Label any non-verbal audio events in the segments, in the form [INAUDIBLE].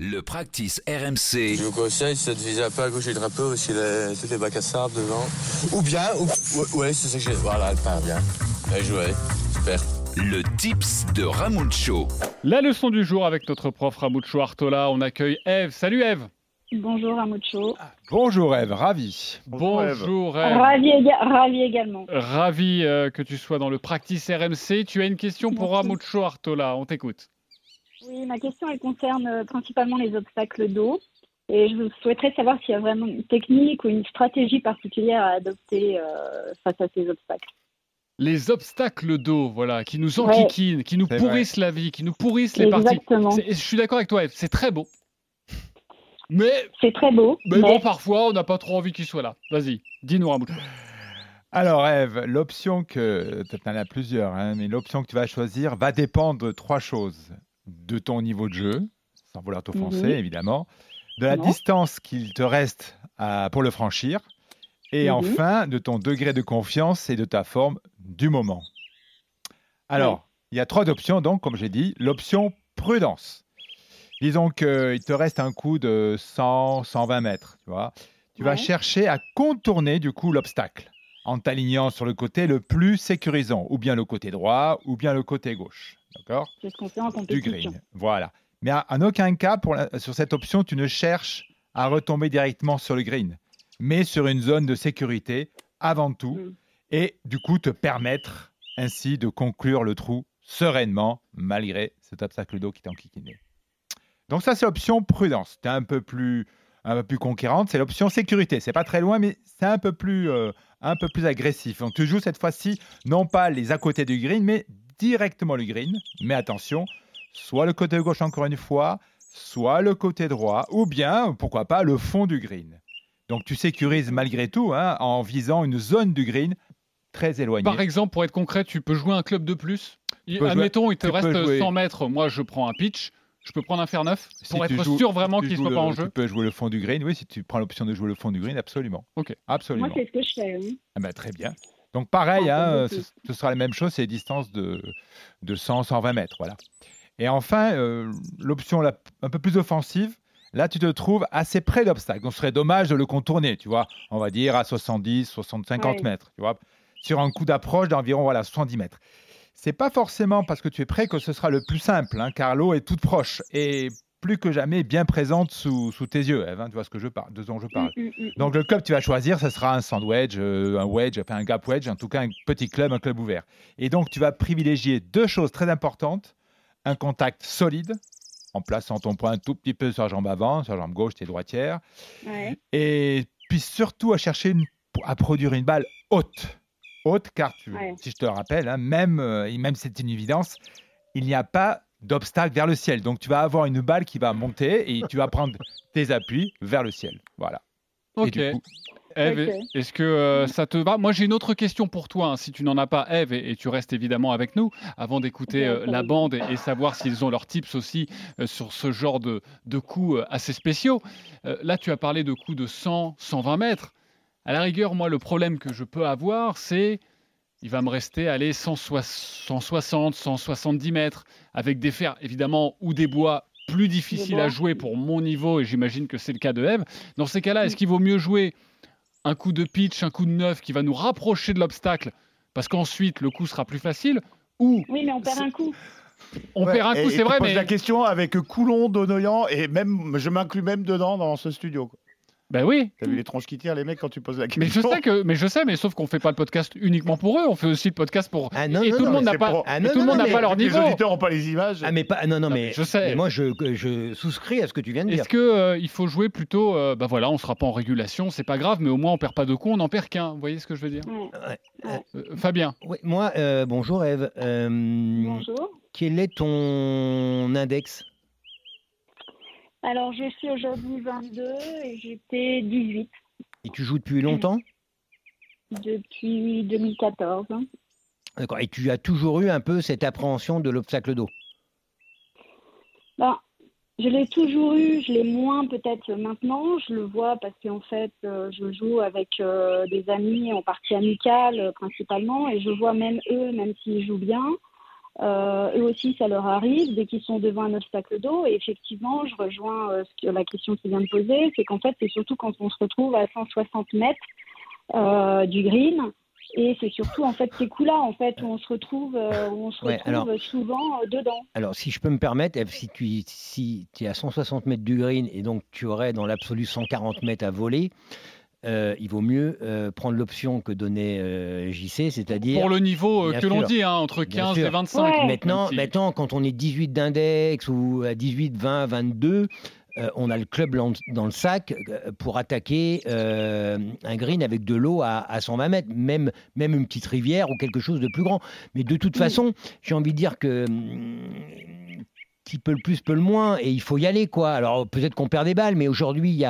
Le practice RMC. Je vous conseille, ça te vise un peu à gauche du drapeau, aussi les, toutes les bacs à sable devant. Ou bien, ou, ou- ouais, c'est ça que j'ai. Voilà, elle part bien. Bien joué, super. Le tips de Ramucho. La leçon du jour avec notre prof Ramucho Artola. On accueille Eve. Salut Eve. Bonjour Amucho. Bonjour Eve, ravi. Bonjour Eve. Ravi, éga- ravi également. Ravi euh, que tu sois dans le practice RMC. Tu as une question pour Merci. Ramucho Artola. On t'écoute. Oui, ma question elle concerne euh, principalement les obstacles d'eau. Et je souhaiterais savoir s'il y a vraiment une technique ou une stratégie particulière à adopter euh, face à ces obstacles. Les obstacles d'eau, voilà, qui nous Ouais. enquiquinent, qui nous pourrissent la vie, qui nous pourrissent les parties. Exactement. Je suis d'accord avec toi, Eve. C'est très beau. Mais, C'est très beau, mais mais, bon, parfois, on n'a pas trop envie qu'il soit là. Vas-y, dis-nous Ramucho. Alors Eve, l'option que, tu en as plusieurs, hein, mais l'option que tu vas choisir va dépendre de trois choses. De ton niveau de jeu, sans vouloir t'offenser Mhm. évidemment, de la Non. distance qu'il te reste à- pour le franchir, et Mhm. enfin de ton degré de confiance et de ta forme du moment. Alors, il y a trois options, donc, comme j'ai dit. L'option prudence. Disons qu'il te reste un coup de 100, 120 mètres, tu vois. Tu vas chercher à contourner du coup l'obstacle en t'alignant sur le côté le plus sécurisant, ou bien le côté droit, ou bien le côté gauche. D'accord Du green. Voilà. Mais en aucun cas, pour la- sur cette option, tu ne cherches à retomber directement sur le green, mais sur une zone de sécurité avant tout, Mm. et du coup te permettre ainsi de conclure le trou sereinement, malgré cet obstacle d'eau qui t'est enquiquiné. Donc ça, c'est l'option prudence. Tu es un peu plus un peu plus conquérante, c'est l'option sécurité. C'est pas très loin, mais c'est un peu plus euh, un peu plus agressif. Donc tu joues cette fois-ci non pas les à côté du green, mais directement le green. Mais attention, soit le côté gauche encore une fois, soit le côté droit, ou bien pourquoi pas le fond du green. Donc tu sécurises malgré tout hein, en visant une zone du green très éloignée. Par exemple, pour être concret, tu peux jouer un club de plus. Il- peux jouer- Admettons, il te reste jouer- 100 mètres. Moi, je prends un pitch. Je peux prendre un fer neuf pour être joues- sûr vraiment si qu'il ne soit pas en jeu. Tu peux jouer le fond du green, oui, si tu prends l'option de jouer le fond du green, absolument. Ok. Absolument. Moi, c'est ce que je fais. oui. Ah ben, très bien. Donc pareil, Ah, hein, ce, ce sera la même chose, c'est des distances de, de 100, 120 mètres. Voilà. Et enfin, euh, l'option un peu plus offensive, là tu te trouves assez près d'obstacle. Donc ce serait dommage de le contourner, tu vois, on va dire à 70, 60, 50 Ouais. mètres, tu vois, sur un coup d'approche d'environ voilà, 70 mètres. C'est pas forcément parce que tu es prêt que ce sera le plus simple, hein, car l'eau est toute proche et plus que jamais bien présente sous, sous tes yeux, Eve, hein, tu vois ce que je parle, de dont je parle. Mm, mm, mm. Donc le club que tu vas choisir, ce sera un sandwich, euh, un wedge, enfin un gap wedge, en tout cas un petit club, un club ouvert. Et donc tu vas privilégier deux choses très importantes un contact solide en plaçant ton poing un tout petit peu sur la jambe avant, sur la jambe gauche, tes droitière, Ouais. et puis surtout à chercher une- à produire une balle haute, haute, car tu, Ouais. si je te le rappelle, hein, même euh, et même c'est une évidence, il n'y a pas d'obstacle vers le ciel. Donc tu vas avoir une balle qui va monter et tu vas prendre tes appuis vers le ciel. Voilà. Et Ok. du coup, Eve, est-ce que euh, ça te va? Moi, j'ai une autre question pour toi. hein, si tu n'en as pas, Eve, et, et tu restes évidemment avec nous avant d'écouter euh, la bande et, et savoir s'ils ont leurs tips aussi euh, sur ce genre de, de coups euh, assez spéciaux. Euh, là, tu as parlé de coups de 100, 120 mètres. À la rigueur, moi, le problème que je peux avoir, c'est il va me rester aller 160, 170 mètres avec des fers, évidemment, ou des bois plus difficiles à jouer pour mon niveau, et j'imagine que c'est le cas de Eve. Dans ces cas-là, est-ce qu'il vaut mieux jouer un coup de pitch, un coup de neuf qui va nous rapprocher de l'obstacle parce qu'ensuite le coup sera plus facile ou Oui, mais on perd un coup. on Ouais, perd un coup, c'est vrai, mais la question avec Coulon, Donoyan et même, je m'inclus même dedans dans ce studio. quoi. Ben oui. T'as vu les tronches qui tirent les mecs quand tu poses la question Mais je sais que, mais je sais, mais sauf qu'on fait pas le podcast uniquement pour eux, on fait aussi le podcast pour Ah non, et non, tout le monde mais n'a pas, pour- Ah et tout le non, monde n'a pas leur Les niveau. auditeurs n'ont pas les images. Ah mais pas non non mais, je sais. mais moi je, je souscris à ce que tu viens de dire. Est-ce que euh, il faut jouer plutôt, euh, bah voilà, on sera pas en régulation, c'est pas grave, mais au moins on perd pas de coups, on en perd qu'un. Vous voyez ce que je veux dire? Ouais. Euh, Fabien, Ouais, moi euh, bonjour Eve. Euh, Bonjour. Quel est ton index? Alors, je suis aujourd'hui 22 et j'étais 18 Et tu joues depuis longtemps? Depuis 2014. hein. D'accord. Et tu as toujours eu un peu cette appréhension de l'obstacle d'eau? Ben, je l'ai toujours eu, je l'ai moins peut-être maintenant. Je le vois parce qu'en fait, euh, je joue avec euh, des amis en partie amicale euh, principalement et je vois même eux, même s'ils jouent bien, euh, eux aussi, ça leur arrive dès qu'ils sont devant un obstacle d'eau. Et effectivement, je rejoins euh, ce que, la question qui vient de poser, c'est qu'en fait, c'est surtout quand on se retrouve à 160 mètres euh, du green. Et c'est surtout en fait ces coups-là en fait où on se retrouve, euh, où on se Ouais, retrouve alors- souvent euh, dedans. Alors, si je peux me permettre, si tu, si tu es à 160 mètres du green et donc tu aurais dans l'absolu 140 mètres à voler, euh, il vaut mieux euh, prendre l'option que donnait euh, JC, c'est-à-dire. Pour le niveau euh, que l'on dit, hein, entre Bien 15 sûr. et 25. Ouais. Maintenant, maintenant, quand on est 18 d'index ou à 18, 20, 22, euh, on a le club dans le sac pour attaquer euh, un green avec de l'eau à, à 120 mètres, même, même une petite rivière ou quelque chose de plus grand. Mais de toute façon, j'ai envie de dire que hum, qui peut le plus peut le moins et il faut y aller quoi. Alors peut-être qu'on perd des balles, mais aujourd'hui il y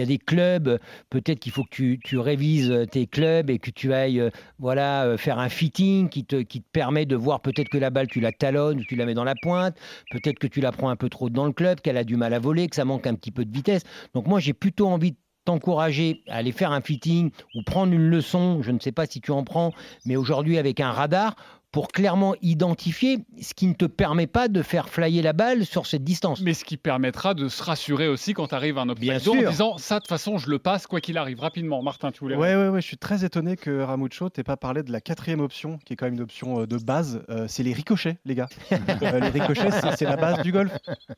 a, des clubs. Peut-être qu'il faut que tu, révises tes clubs et que tu ailles euh, voilà euh, faire un fitting qui te, qui te permet de voir peut-être que la balle tu la talonnes tu la mets dans la pointe. Peut-être que tu la prends un peu trop dans le club, qu'elle a du mal à voler, que ça manque un petit peu de vitesse. Donc moi j'ai plutôt envie de t'encourager à aller faire un fitting ou prendre une leçon, je ne sais pas si tu en prends, mais aujourd'hui avec un radar pour clairement identifier ce qui ne te permet pas de faire flyer la balle sur cette distance. Mais ce qui permettra de se rassurer aussi quand arrive un Bien obstacle en sûr. disant ça de toute façon je le passe quoi qu'il arrive rapidement. Martin, tu voulais Ouais, ouais, ouais, je suis très étonné que Ramucho t'ait pas parlé de la quatrième option, qui est quand même une option euh, de base. Euh, c'est les ricochets, les gars. [LAUGHS] Euh, les ricochets, c'est- c'est la base du golf.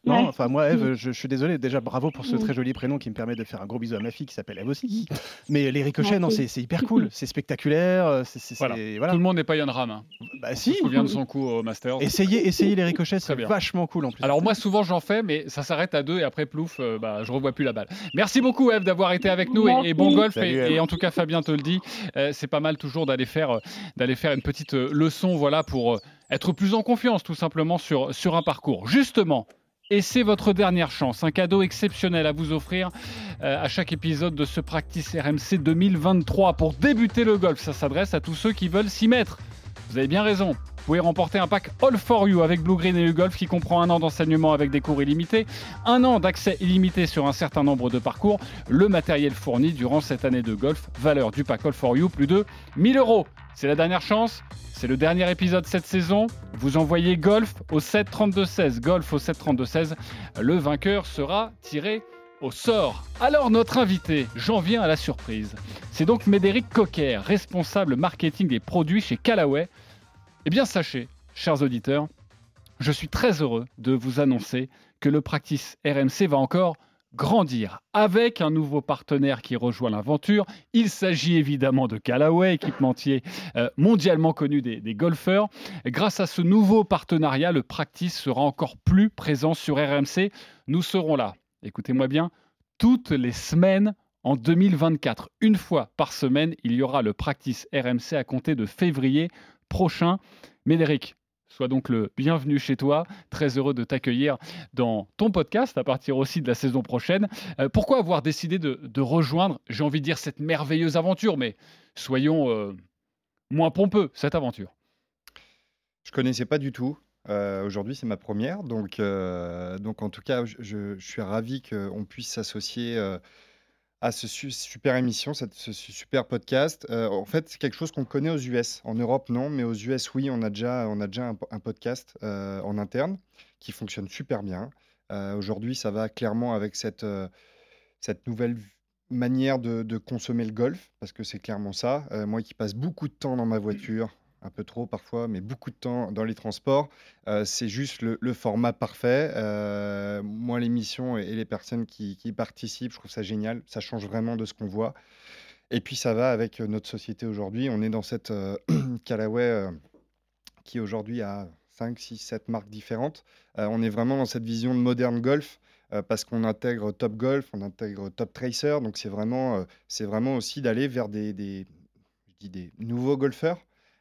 Non, enfin, moi, Eve, [LAUGHS] je, je suis désolé. Déjà, bravo pour ce très joli prénom qui me permet de faire un gros bisou à ma fille qui s'appelle Eve aussi. Mais les ricochets, non, c'est hyper cool. C'est spectaculaire. Voilà. Tout le monde n'est pas Yann Ram. Hein. Bah, Je si. me souviens de son coup au Masters. Essayez, essayez les ricochets, c'est vachement cool en plus. Alors moi souvent j'en fais mais ça s'arrête à deux et après plouf euh, bah, je revois plus la balle. Merci beaucoup Eve d'avoir été avec nous et, et bon golf Salut, et, en tout cas Fabien te le dit euh, c'est pas mal toujours d'aller faire euh, d'aller faire une petite euh, leçon voilà pour euh, être plus en confiance tout simplement sur sur un parcours. Justement et c'est votre dernière chance, un cadeau exceptionnel à vous offrir euh, à chaque épisode de ce Practice RMC 2023 pour débuter le golf. Ça s'adresse à tous ceux qui veulent s'y mettre. Vous avez bien raison. Vous pouvez remporter un pack All for You avec Blue Green et U-Golf qui comprend un an d'enseignement avec des cours illimités, un an d'accès illimité sur un certain nombre de parcours, le matériel fourni durant cette année de golf, valeur du pack All for You, plus de 1000 euros. C'est la dernière chance, c'est le dernier épisode cette saison. Vous envoyez Golf au 732-16, Golf au 732-16. Le vainqueur sera tiré au sort. Alors notre invité, j'en viens à la surprise. C'est donc Médéric Coquer, responsable marketing et produits chez Callaway. Eh bien sachez, chers auditeurs, je suis très heureux de vous annoncer que le practice RMC va encore grandir avec un nouveau partenaire qui rejoint l'aventure. Il s'agit évidemment de Callaway, équipementier euh, mondialement connu des, des golfeurs. Grâce à ce nouveau partenariat, le practice sera encore plus présent sur RMC. Nous serons là, écoutez-moi bien, toutes les semaines en 2024. Une fois par semaine, il y aura le practice RMC à compter de février prochain. Médéric, sois donc le bienvenu chez toi. Très heureux de t'accueillir dans ton podcast à partir aussi de la saison prochaine. Euh, pourquoi avoir décidé de, rejoindre, j'ai envie de dire, cette merveilleuse aventure, mais soyons euh, moins pompeux, cette aventure? Je connaissais pas du tout. Euh, Aujourd'hui, c'est ma première. Donc, euh, donc en tout cas, je, suis ravi qu'on puisse s'associer euh, à ce su- super émission, cette- ce su- super podcast. En fait, c'est quelque chose qu'on connaît aux US. En Europe, non, mais aux US, oui, on a déjà, on a déjà un, po- un podcast en interne qui fonctionne super bien. Aujourd'hui, ça va clairement avec cette, cette nouvelle manière de, consommer le golf, parce que c'est clairement ça. Moi qui passe beaucoup de temps dans ma voiture, un peu trop parfois, mais beaucoup de temps dans les transports, euh, c'est juste le, format parfait. Euh, moi, l'émission et, et les personnes qui, participent, je trouve ça génial. Ça change vraiment de ce qu'on voit. Et puis, ça va avec euh, notre société aujourd'hui. On est dans cette euh, [CLEARS THROAT] Callaway qui aujourd'hui a 5, 6, 7 marques différentes. On est vraiment dans cette vision de moderne golf parce qu'on intègre Top Golf, on intègre Top Tracer. Donc, c'est vraiment, c'est vraiment aussi d'aller vers des nouveaux golfeurs.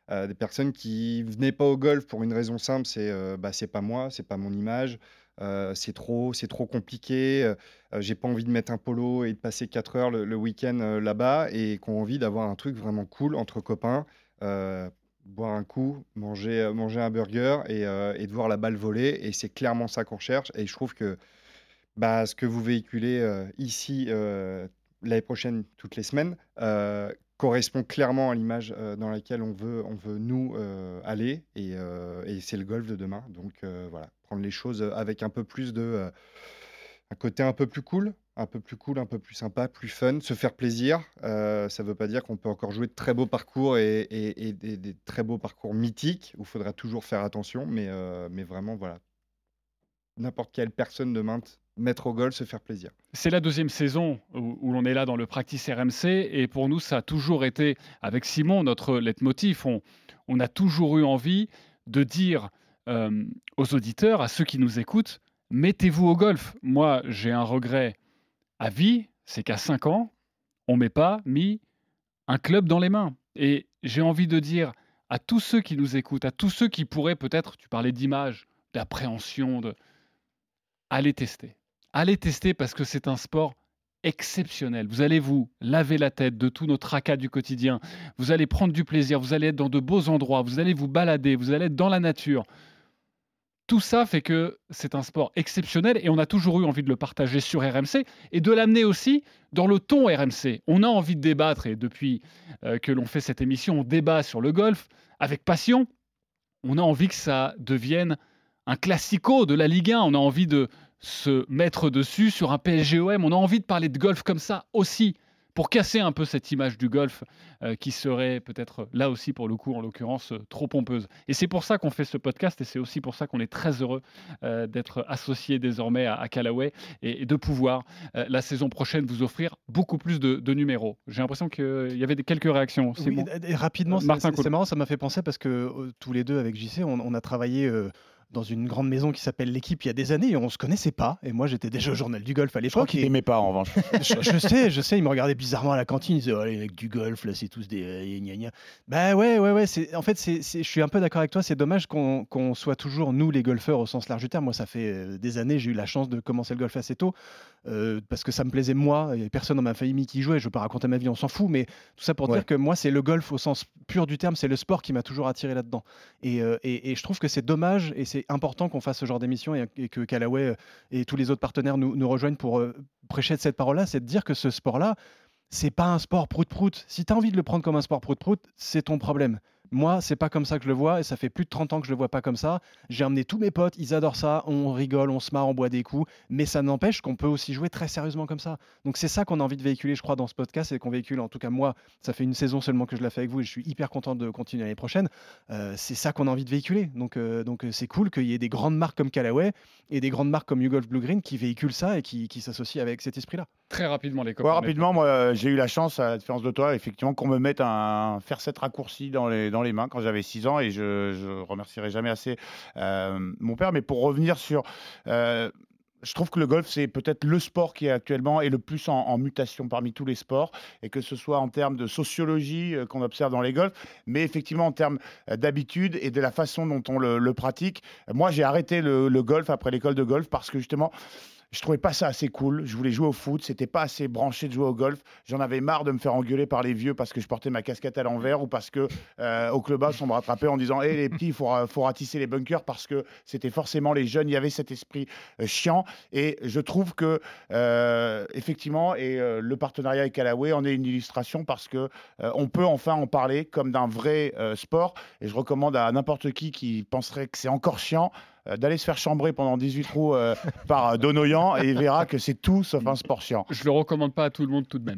Euh, des personnes qui venaient pas au golf pour une raison simple, c'est euh, bah, c'est pas moi, c'est pas mon image, euh, c'est trop, c'est trop compliqué, euh, j'ai pas envie de mettre un polo et de passer 4 heures le, week-end là-bas et qui ont envie d'avoir un truc vraiment cool entre copains, boire un coup, manger, manger un burger et, et de voir la balle voler et c'est clairement ça qu'on cherche et je trouve que bah, ce que vous véhiculez ici l'année prochaine toutes les semaines correspond clairement à l'image euh, dans laquelle on veut, on veut nous euh, aller. Et, euh, et c'est le golf de demain. Donc voilà, prendre les choses avec un peu plus de. un côté un peu plus cool, un peu plus cool, un peu plus sympa, plus fun, se faire plaisir. Ça ne veut pas dire qu'on peut encore jouer de très beaux parcours et, et- des, très beaux parcours mythiques où il faudra toujours faire attention. Mais, mais vraiment, voilà. N'importe quelle personne demain, mettre au golf, se faire plaisir. C'est la deuxième saison où, l'on est là dans le practice RMC et pour nous, ça a toujours été, avec Simon, notre leitmotiv. On, on a toujours eu envie de dire euh, aux auditeurs, à ceux qui nous écoutent, mettez-vous au golf. Moi, j'ai un regret à vie, c'est qu'à 5 ans, on m'ait pas mis un club dans les mains. Et j'ai envie de dire à tous ceux qui nous écoutent, à tous ceux qui pourraient peut-être, tu parlais d'image, d'appréhension, de... allez tester. Allez tester parce que c'est un sport exceptionnel. Vous allez vous laver la tête de tout notre tracas du quotidien. Vous allez prendre du plaisir. Vous allez être dans de beaux endroits. Vous allez vous balader. Vous allez être dans la nature. Tout ça fait que c'est un sport exceptionnel et on a toujours eu envie de le partager sur RMC et de l'amener aussi dans le ton RMC. On a envie de débattre et depuis euh, que l'on fait cette émission, on débat sur le golf avec passion. On a envie que ça devienne un classico de la Ligue 1. On a envie de se mettre dessus sur un PSGOM. On a envie de parler de golf comme ça aussi pour casser un peu cette image du golf euh, qui serait peut-être là aussi pour le coup en l'occurrence euh, trop pompeuse. Et c'est pour ça qu'on fait ce podcast et c'est aussi pour ça qu'on est très heureux euh, d'être associé désormais à, à Callaway et, et de pouvoir euh, la saison prochaine vous offrir beaucoup plus de, de numéros. J'ai l'impression qu'il y avait des, quelques réactions. Oui, bon. et- rapidement, c'est- marrant, ça m'a fait penser parce que tous les deux avec JC, on, on a travaillé dans une grande maison qui s'appelle l'équipe il y a des années et on se connaissait pas. Et moi, j'étais déjà au journal du golf à Je crois l'époque. qu'il et- t'aimait pas en revanche. [LAUGHS] je, je sais, je sais, il me regardait bizarrement à la cantine, il disait oh, les mecs du golf, là, c'est tous des euh, gna gna. Bah ouais, ouais, ouais. C'est, en fait, c'est- je suis un peu d'accord avec toi. C'est dommage qu'on, qu'on soit toujours nous les golfeurs au sens large du terme. Moi, ça fait euh, des années, j'ai eu la chance de commencer le golf assez tôt euh, parce que ça me plaisait moi. Il y avait personne dans ma famille qui jouait. Je veux pas raconter ma vie, on s'en fout. Mais tout ça pour Ouais. dire que moi, c'est le golf au sens pur du terme. C'est le sport qui m'a toujours attiré là-dedans. Et, euh, et- je trouve que c'est dommage et c'est important qu'on fasse ce genre d'émission et, que Callaway euh, et tous les autres partenaires nous, nous rejoignent pour euh, prêcher de cette parole-là, c'est de dire que ce sport-là, c'est pas un sport prout-prout. Si tu as envie de le prendre comme un sport prout-prout, c'est ton problème. Moi, c'est pas comme ça que je le vois et ça fait plus de 30 ans que je le vois pas comme ça. J'ai emmené tous mes potes, ils adorent ça, on rigole, on se marre, on boit des coups, mais ça n'empêche qu'on peut aussi jouer très sérieusement comme ça. Donc c'est ça qu'on a envie de véhiculer, je crois, dans ce podcast et qu'on véhicule, en tout cas moi, ça fait une saison seulement que je la fais avec vous et je suis hyper content de continuer l'année prochaine. Euh, c'est ça qu'on a envie de véhiculer. Donc euh, donc euh, c'est cool qu'il y ait des grandes marques comme Callaway et des grandes marques comme YouGolf Blue Green qui véhiculent ça et qui s'associent avec cet esprit-là. Très rapidement les copains. Ouais, rapidement, moi, euh, j'ai eu la chance, à la différence de toi, effectivement, qu'on me mette un faire cette raccourci dans les, dans les mains quand j'avais 6 ans et je, je remercierai jamais assez euh, mon père. Mais pour revenir sur. euh, je trouve que le golf, c'est peut-être le sport qui actuellement est le plus en, en mutation parmi tous les sports, et que ce soit en termes de sociologie euh, qu'on observe dans les golfs, mais effectivement en termes d'habitude et de la façon dont on le, le pratique. Moi, j'ai arrêté le, le golf après l'école de golf parce que justement, je trouvais pas ça assez cool. Je voulais jouer au foot, c'était pas assez branché de jouer au golf. J'en avais marre de me faire engueuler par les vieux parce que je portais ma casquette à l'envers ou parce que euh, au clubhouse on me rattrapait en disant "Hé les petits, faut, faut ratisser les bunkers" parce que c'était forcément les jeunes. Il y avait cet esprit euh, chiant et je trouve que euh, effectivement et euh, le partenariat avec Callaway en est une illustration parce que on peut enfin en parler comme d'un vrai sport et je recommande à n'importe qui qui penserait que c'est encore chiant d'aller se faire chambrer pendant 18 trous euh, par euh, Donoyan et il verra que c'est tout sauf un sport chiant. Je le recommande pas à tout le monde tout de même.